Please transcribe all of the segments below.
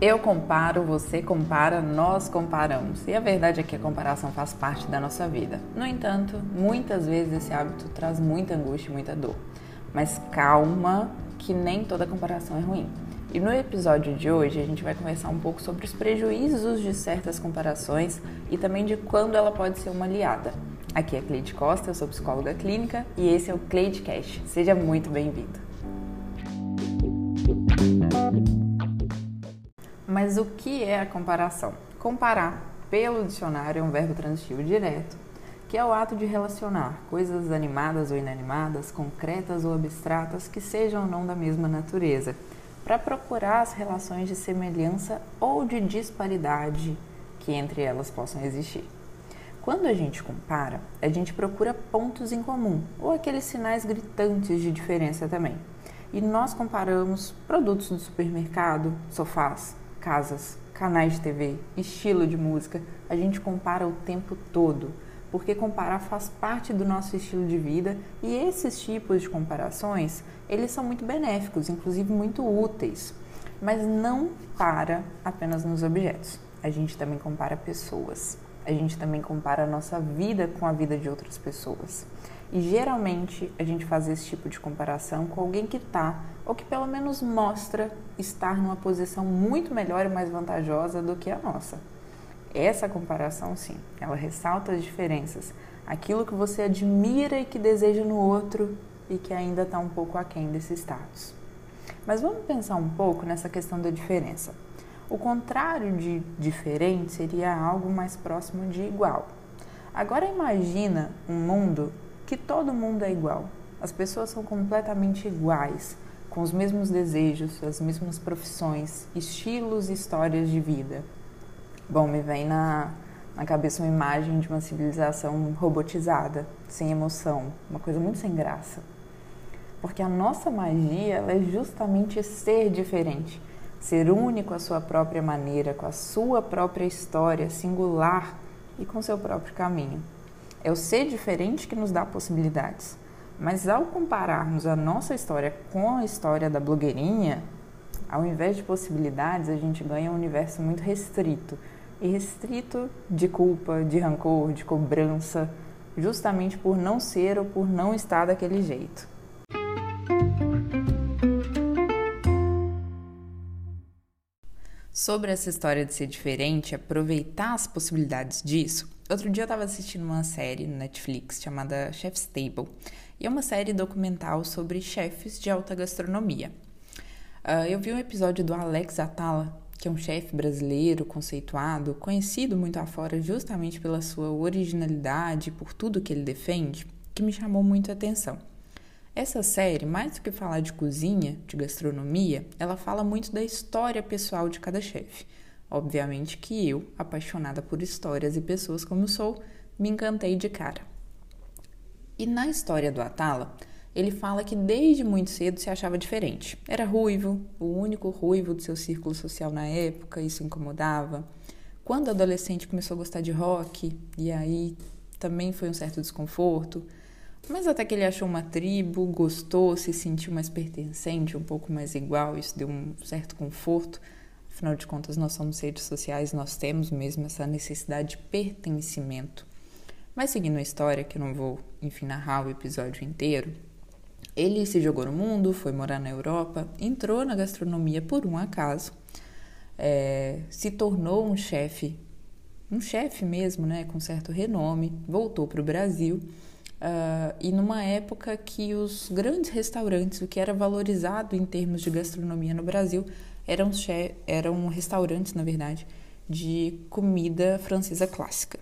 Eu comparo, você compara, nós comparamos. E a verdade é que a comparação faz parte da nossa vida. No entanto, muitas vezes esse hábito traz muita angústia e muita dor. Mas calma, que nem toda comparação é ruim. E no episódio de hoje a gente vai conversar um pouco sobre os prejuízos de certas comparações e também de quando ela pode ser uma aliada. Aqui é Cleide Costa, eu sou psicóloga clínica e esse é o Cleide Cash. Seja muito bem-vindo. Mas o que é a comparação? Comparar, pelo dicionário, é um verbo transitivo direto, que é o ato de relacionar coisas animadas ou inanimadas, concretas ou abstratas, que sejam ou não da mesma natureza, para procurar as relações de semelhança ou de disparidade que entre elas possam existir. Quando a gente compara, a gente procura pontos em comum ou aqueles sinais gritantes de diferença também. E nós comparamos produtos do supermercado, sofás, casas, canais de TV, estilo de música, a gente compara o tempo todo, porque comparar faz parte do nosso estilo de vida e esses tipos de comparações, eles são muito benéficos, inclusive muito úteis, mas não para apenas nos objetos. A gente também compara pessoas. A gente também compara a nossa vida com a vida de outras pessoas. E geralmente a gente faz esse tipo de comparação com alguém que está, ou que pelo menos mostra estar numa posição muito melhor e mais vantajosa do que a nossa. Essa comparação, sim, ela ressalta as diferenças, aquilo que você admira e que deseja no outro e que ainda está um pouco aquém desse status. Mas vamos pensar um pouco nessa questão da diferença. O contrário de diferente seria algo mais próximo de igual. Agora imagina um mundo que todo mundo é igual. As pessoas são completamente iguais, com os mesmos desejos, as mesmas profissões, estilos e histórias de vida. Bom, me vem na, na cabeça uma imagem de uma civilização robotizada, sem emoção, uma coisa muito sem graça. Porque a nossa magia é justamente ser diferente, ser único à sua própria maneira, com a sua própria história singular e com seu próprio caminho. É o ser diferente que nos dá possibilidades. Mas ao compararmos a nossa história com a história da blogueirinha, ao invés de possibilidades, a gente ganha um universo muito restrito. E restrito de culpa, de rancor, de cobrança, justamente por não ser ou por não estar daquele jeito. Sobre essa história de ser diferente, aproveitar as possibilidades disso, Outro dia eu estava assistindo uma série no Netflix chamada Chef's Table, e é uma série documental sobre chefes de alta gastronomia. Uh, eu vi um episódio do Alex Atala, que é um chefe brasileiro conceituado, conhecido muito afora justamente pela sua originalidade, por tudo que ele defende, que me chamou muito a atenção. Essa série, mais do que falar de cozinha, de gastronomia, ela fala muito da história pessoal de cada chefe Obviamente que eu, apaixonada por histórias e pessoas como sou, me encantei de cara. E na história do Atala, ele fala que desde muito cedo se achava diferente. Era ruivo, o único ruivo do seu círculo social na época, isso incomodava. Quando adolescente começou a gostar de rock, e aí também foi um certo desconforto. Mas até que ele achou uma tribo, gostou, se sentiu mais pertencente, um pouco mais igual, isso deu um certo conforto. Afinal de contas, nós somos redes sociais, nós temos mesmo essa necessidade de pertencimento. Mas seguindo a história, que eu não vou, enfim, narrar o episódio inteiro, ele se jogou no mundo, foi morar na Europa, entrou na gastronomia por um acaso, é, se tornou um chefe, um chefe mesmo, né, com certo renome, voltou para o Brasil. Uh, e numa época que os grandes restaurantes, o que era valorizado em termos de gastronomia no Brasil, eram, eram restaurantes, na verdade, de comida francesa clássica.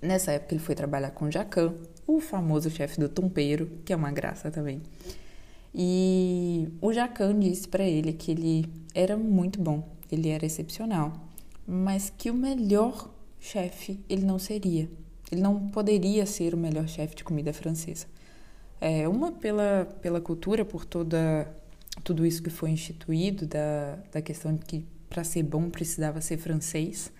Nessa época ele foi trabalhar com Jacan, o famoso chefe do tompeiro, que é uma graça também. E o Jacan disse para ele que ele era muito bom, ele era excepcional, mas que o melhor chefe ele não seria. Ele não poderia ser o melhor chefe de comida francesa. É, uma pela, pela cultura, por toda tudo isso que foi instituído, da, da questão de que para ser bom precisava ser francês,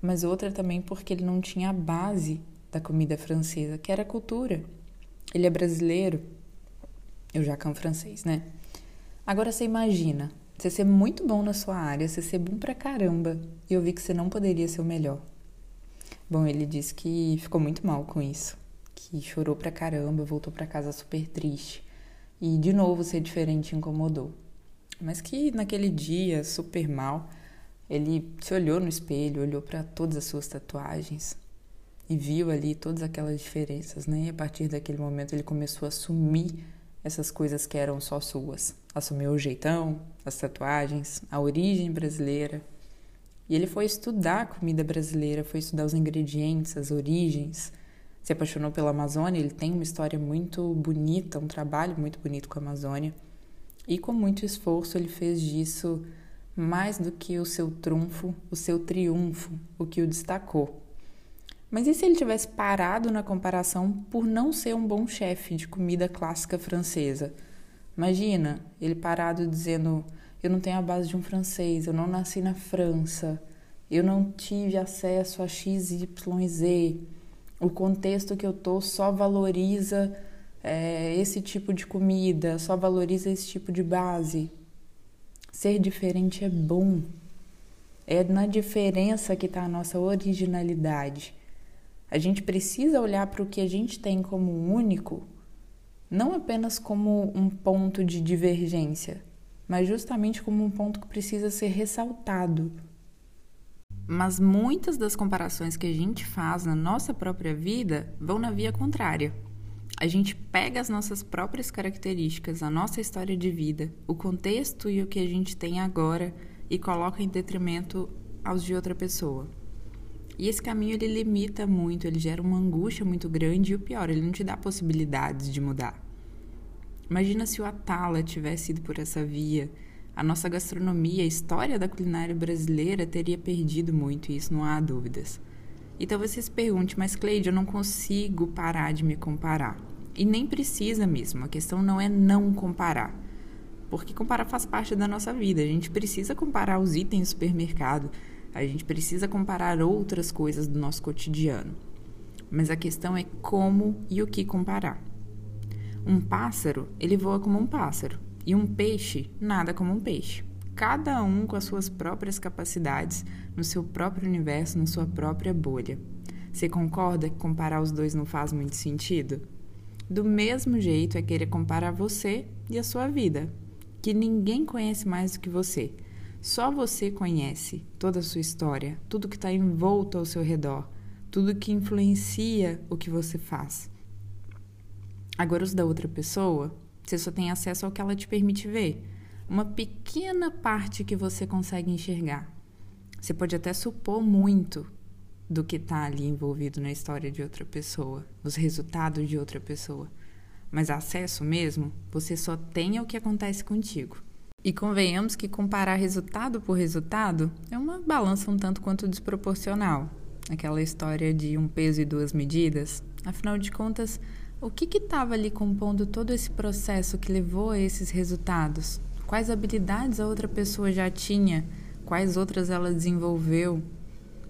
mas outra também porque ele não tinha a base da comida francesa, que era a cultura. Ele é brasileiro, eu já cão francês, né? Agora você imagina, você ser muito bom na sua área, você ser bom pra caramba, e eu vi que você não poderia ser o melhor. Bom, ele disse que ficou muito mal com isso, que chorou pra caramba, voltou pra casa super triste. E de novo ser diferente incomodou. Mas que naquele dia, super mal, ele se olhou no espelho, olhou para todas as suas tatuagens e viu ali todas aquelas diferenças, né? E a partir daquele momento ele começou a assumir essas coisas que eram só suas. Assumiu o jeitão, as tatuagens, a origem brasileira. E ele foi estudar a comida brasileira, foi estudar os ingredientes, as origens. Se apaixonou pela Amazônia, ele tem uma história muito bonita, um trabalho muito bonito com a Amazônia. E com muito esforço ele fez disso mais do que o seu trunfo, o seu triunfo, o que o destacou. Mas e se ele tivesse parado na comparação por não ser um bom chefe de comida clássica francesa? Imagina ele parado dizendo: Eu não tenho a base de um francês, eu não nasci na França, eu não tive acesso a XYZ, o contexto que eu tô só valoriza é, esse tipo de comida, só valoriza esse tipo de base. Ser diferente é bom. É na diferença que está a nossa originalidade. A gente precisa olhar para o que a gente tem como único, não apenas como um ponto de divergência, mas justamente como um ponto que precisa ser ressaltado. Mas muitas das comparações que a gente faz na nossa própria vida vão na via contrária. A gente pega as nossas próprias características, a nossa história de vida, o contexto e o que a gente tem agora e coloca em detrimento aos de outra pessoa. E esse caminho ele limita muito, ele gera uma angústia muito grande e o pior, ele não te dá possibilidades de mudar. Imagina se o Atala tivesse ido por essa via. A nossa gastronomia, a história da culinária brasileira teria perdido muito, isso não há dúvidas. E talvez você se pergunte, mas Cleide, eu não consigo parar de me comparar. E nem precisa mesmo, a questão não é não comparar. Porque comparar faz parte da nossa vida. A gente precisa comparar os itens do supermercado, a gente precisa comparar outras coisas do nosso cotidiano. Mas a questão é como e o que comparar. Um pássaro, ele voa como um pássaro, e um peixe nada como um peixe. Cada um com as suas próprias capacidades, no seu próprio universo, na sua própria bolha. Você concorda que comparar os dois não faz muito sentido? Do mesmo jeito é querer comparar você e a sua vida, que ninguém conhece mais do que você. Só você conhece toda a sua história, tudo que está envolto ao seu redor, tudo que influencia o que você faz. Agora, os da outra pessoa, você só tem acesso ao que ela te permite ver, uma pequena parte que você consegue enxergar. Você pode até supor muito do que está ali envolvido na história de outra pessoa, nos resultados de outra pessoa. Mas acesso mesmo, você só tem ao que acontece contigo. E convenhamos que comparar resultado por resultado é uma balança um tanto quanto desproporcional. Aquela história de um peso e duas medidas. Afinal de contas, o que estava ali compondo todo esse processo que levou a esses resultados? Quais habilidades a outra pessoa já tinha? Quais outras ela desenvolveu?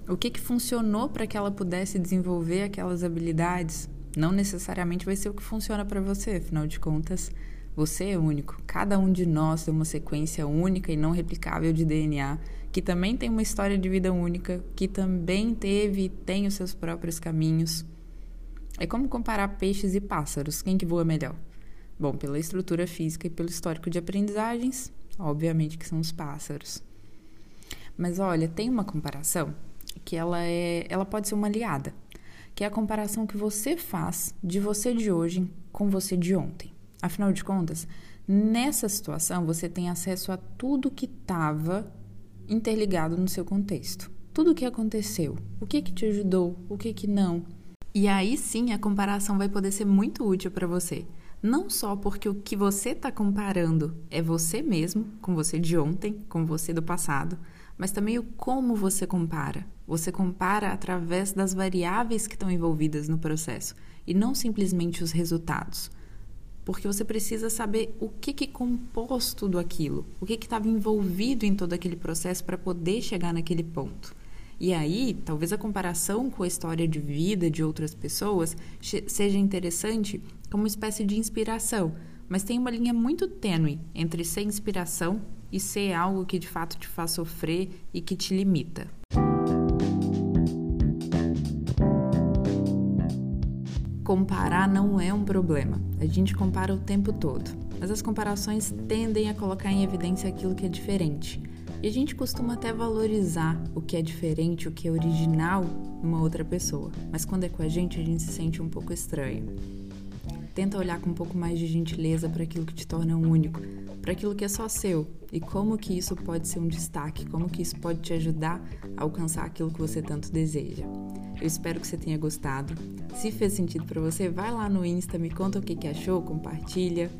O que, que funcionou para que ela pudesse desenvolver aquelas habilidades? Não necessariamente vai ser o que funciona para você, afinal de contas, você é único. Cada um de nós tem uma sequência única e não replicável de DNA, que também tem uma história de vida única, que também teve e tem os seus próprios caminhos. É como comparar peixes e pássaros. Quem que voa melhor? Bom, pela estrutura física e pelo histórico de aprendizagens, obviamente que são os pássaros. Mas olha, tem uma comparação que ela é, ela pode ser uma aliada, que é a comparação que você faz de você de hoje com você de ontem. Afinal de contas, nessa situação você tem acesso a tudo que estava interligado no seu contexto. Tudo o que aconteceu, o que que te ajudou, o que que não. E aí sim a comparação vai poder ser muito útil para você. Não só porque o que você está comparando é você mesmo, com você de ontem, com você do passado, mas também o como você compara. Você compara através das variáveis que estão envolvidas no processo e não simplesmente os resultados porque você precisa saber o que, que compôs tudo aquilo, o que estava envolvido em todo aquele processo para poder chegar naquele ponto. E aí, talvez a comparação com a história de vida de outras pessoas seja interessante como uma espécie de inspiração, mas tem uma linha muito tênue entre ser inspiração e ser algo que de fato te faz sofrer e que te limita. Comparar não é um problema. A gente compara o tempo todo, mas as comparações tendem a colocar em evidência aquilo que é diferente. E a gente costuma até valorizar o que é diferente, o que é original numa outra pessoa, mas quando é com a gente, a gente se sente um pouco estranho. Tenta olhar com um pouco mais de gentileza para aquilo que te torna único, para aquilo que é só seu e como que isso pode ser um destaque, como que isso pode te ajudar a alcançar aquilo que você tanto deseja. Eu espero que você tenha gostado. Se fez sentido para você, vai lá no Insta, me conta o que, que achou, compartilha.